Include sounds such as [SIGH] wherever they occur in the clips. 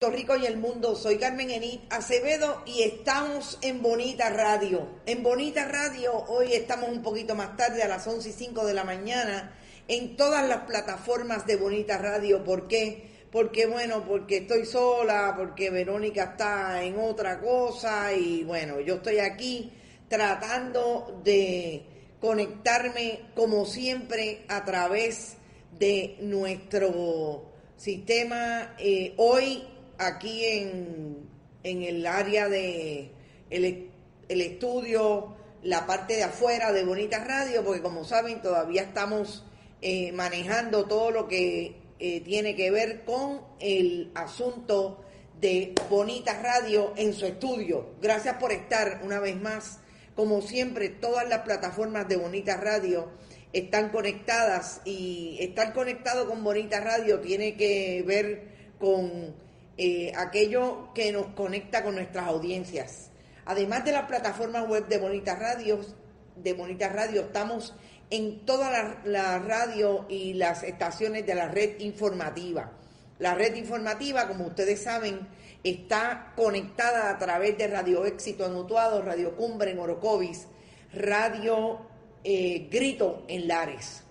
Puerto Rico y el mundo, soy Carmen Enit Acevedo y estamos en Bonita Radio. En Bonita Radio hoy estamos un poquito más tarde, a las 11 y 5 de la mañana, en todas las plataformas de Bonita Radio. ¿Por qué? Porque bueno, porque estoy sola, porque Verónica está en otra cosa y bueno, yo estoy aquí tratando de conectarme como siempre a través de nuestro sistema. Eh, hoy aquí en, el área de el, estudio, la parte de afuera de Bonita Radio, porque como saben todavía estamos eh, manejando todo lo que eh, tiene que ver con el asunto de Bonita Radio en su estudio. Gracias por estar una vez más. Como siempre, todas las plataformas de Bonita Radio están conectadas y estar conectado con Bonita Radio tiene que ver con eh, aquello que nos conecta con nuestras audiencias. Además de la plataforma web de Bonita Radio, de Bonita Radio, estamos en toda la, la radio y las estaciones de la red informativa. La red informativa, como ustedes saben, está conectada a través de Radio Éxito en Utuado, Radio Cumbre en Orocovis, Radio eh, Grito en Lares.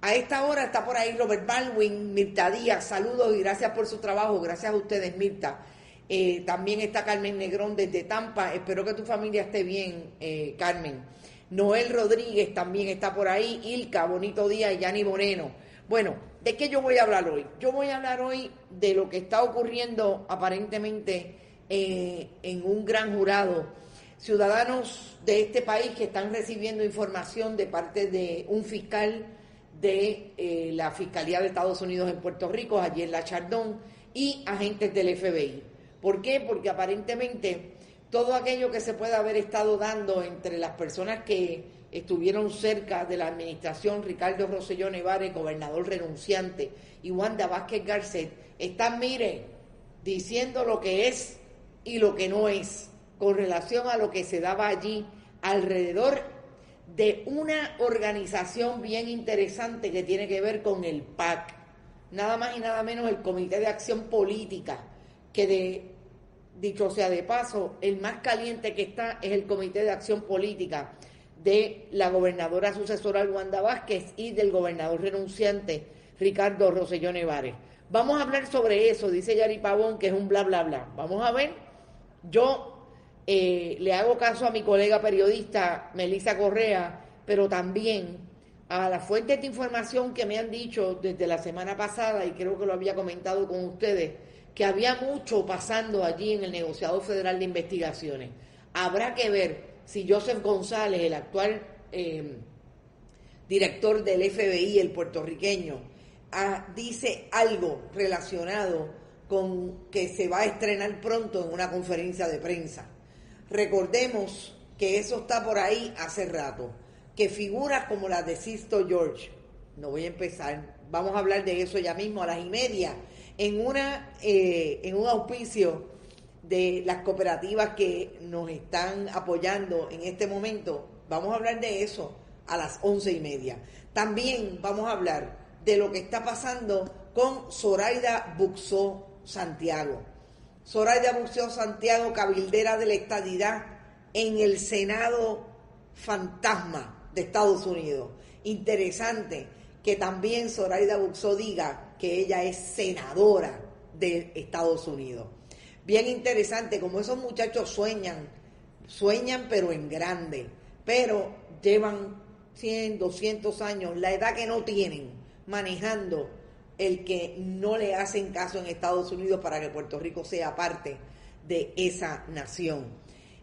A esta hora está por ahí Robert Baldwin, Mirta Díaz, saludos y gracias por su trabajo, gracias a ustedes Mirta. Eh, también está Carmen Negrón desde Tampa, espero que tu familia esté bien, eh, Carmen. Noel Rodríguez también está por ahí, Ilka, bonito día, y Yani Moreno. Bueno, ¿de qué yo voy a hablar hoy? Yo voy a hablar hoy de lo que está ocurriendo aparentemente eh, en un gran jurado. Ciudadanos de este país que están recibiendo información de parte de un fiscal de eh, la Fiscalía de Estados Unidos en Puerto Rico, allí en la Chardón, y agentes del FBI. ¿Por qué? Porque aparentemente todo aquello que se puede haber estado dando entre las personas que estuvieron cerca de la administración, Ricardo Rosselló Nevares, gobernador renunciante, y Wanda Vázquez Garcet, están, mire, diciendo lo que es y lo que no es, con relación a lo que se daba allí alrededor de una organización bien interesante que tiene que ver con el PAC, nada más y nada menos el Comité de Acción Política, que de, dicho sea de paso, el más caliente que está es el Comité de Acción Política de la gobernadora sucesora Wanda Vázquez y del gobernador renunciante Ricardo Rosselló Nevares. Vamos a hablar sobre eso, dice Yari Pavón, que es un bla, bla, bla. Vamos a ver, yo eh, le hago caso a mi colega periodista Melissa Correa, pero también a las fuentes de información que me han dicho desde la semana pasada, y creo que lo había comentado con ustedes, que había mucho pasando allí en el negociado federal de investigaciones. Habrá que ver si Joseph González, el actual eh, director del FBI, el puertorriqueño, ah, dice algo relacionado con que se va a estrenar pronto en una conferencia de prensa. Recordemos que eso está por ahí hace rato, que figuras como la de Sisto George, no voy a empezar, vamos a hablar de eso ya mismo a las y media, en, una, eh, en un auspicio de las cooperativas que nos están apoyando en este momento, vamos a hablar de eso a las once y media. También vamos a hablar de lo que está pasando con Zoraida Buxó Santiago. Zoraida Buceo Santiago, cabildera de la estadidad en el Senado fantasma de Estados Unidos. Interesante que también Zoraida Buxó diga que ella es senadora de Estados Unidos. Bien interesante, como esos muchachos sueñan, sueñan pero en grande, pero llevan 100, 200 años, la edad que no tienen, manejando el que no le hacen caso en Estados Unidos para que Puerto Rico sea parte de esa nación.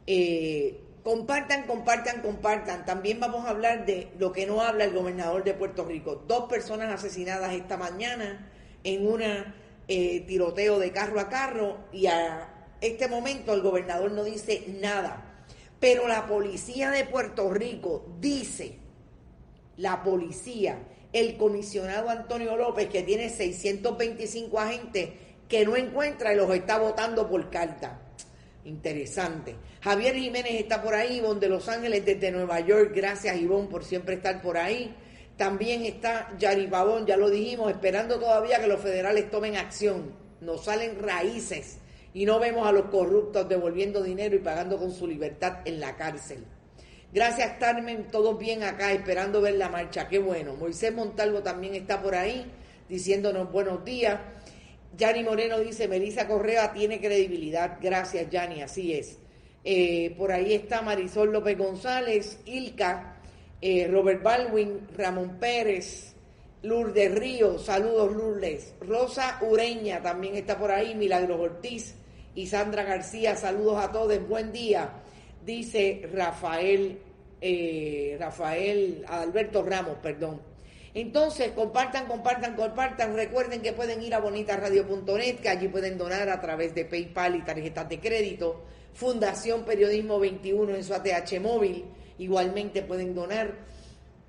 Eh, compartan, compartan, compartan. También vamos a hablar de lo que no habla el gobernador de Puerto Rico. Dos personas asesinadas esta mañana en un eh, tiroteo de carro a carro y a este momento el gobernador no dice nada. Pero la policía de Puerto Rico dice, la policía, el comisionado Antonio López, que tiene 625 agentes, que no encuentra y los está votando por carta. Interesante. Javier Jiménez está por ahí, Ivonne de Los Ángeles desde Nueva York. Gracias, Ivonne, por siempre estar por ahí. También está Yari ya lo dijimos, esperando todavía que los federales tomen acción. Nos salen raíces y no vemos a los corruptos devolviendo dinero y pagando con su libertad en la cárcel. Gracias Carmen, todos bien acá esperando ver la marcha, qué bueno. Moisés Montalvo también está por ahí diciéndonos buenos días. Yanni Moreno dice, Melissa Correa tiene credibilidad. Gracias, Yanni, así es. Eh, por ahí está Marisol López González, Ilka, eh, Robert Baldwin, Ramón Pérez, Lourdes Río, saludos Lourdes. Rosa Ureña también está por ahí, Milagros Ortiz y Sandra García, saludos a todos, buen día. Dice Rafael, eh, Rafael, Alberto Ramos, perdón. Entonces, compartan, compartan, compartan. Recuerden que pueden ir a bonitasradio.net, que allí pueden donar a través de PayPal y tarjetas de crédito. Fundación Periodismo 21 en su ATH móvil. Igualmente pueden donar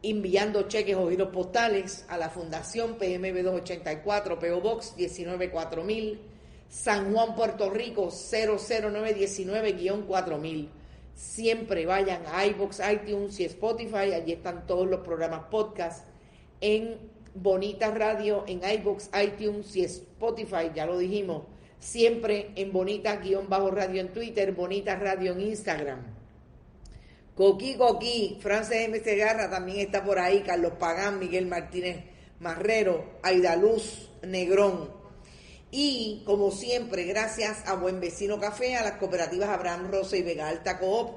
enviando cheques o giros postales a la Fundación PMB 284, PO Box 194000, San Juan, Puerto Rico 00919-4000. Siempre vayan a iBox, iTunes y Spotify, allí están todos los programas podcast en Bonita Radio, en iBox, iTunes y Spotify, ya lo dijimos. Siempre en Bonita-Radio en Twitter, Bonita Radio en Instagram. Coqui Coqui, Frances M. Segarra también está por ahí, Carlos Pagán, Miguel Martínez Marrero, Aidaluz Negrón. Y como siempre, gracias a Buen Vecino Café, a las cooperativas Abraham Rosa y Vega Alta Coop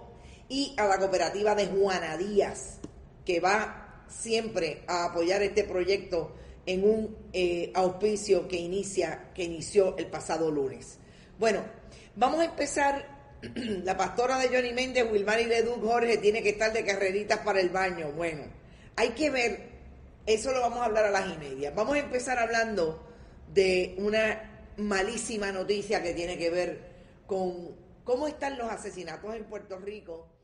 y a la cooperativa de Juana Díaz, que va siempre a apoyar este proyecto en un eh, auspicio que inicia, que inició el pasado lunes. Bueno, vamos a empezar. [CLEARS THROAT] La pastora de Johnny Méndez, Wilmary Leduc Jorge, tiene que estar de carreritas para el baño. Bueno, hay que ver, eso lo vamos a hablar a las y media. Vamos a empezar hablando de una malísima noticia que tiene que ver con cómo están los asesinatos en Puerto Rico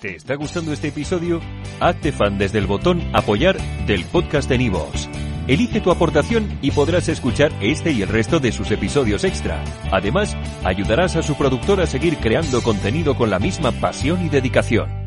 ¿Te está gustando este episodio? Hazte fan desde el botón Apoyar del podcast de Nivos. Elige tu aportación y podrás escuchar este y el resto de sus episodios extra. Además, ayudarás a su productor a seguir creando contenido con la misma pasión y dedicación.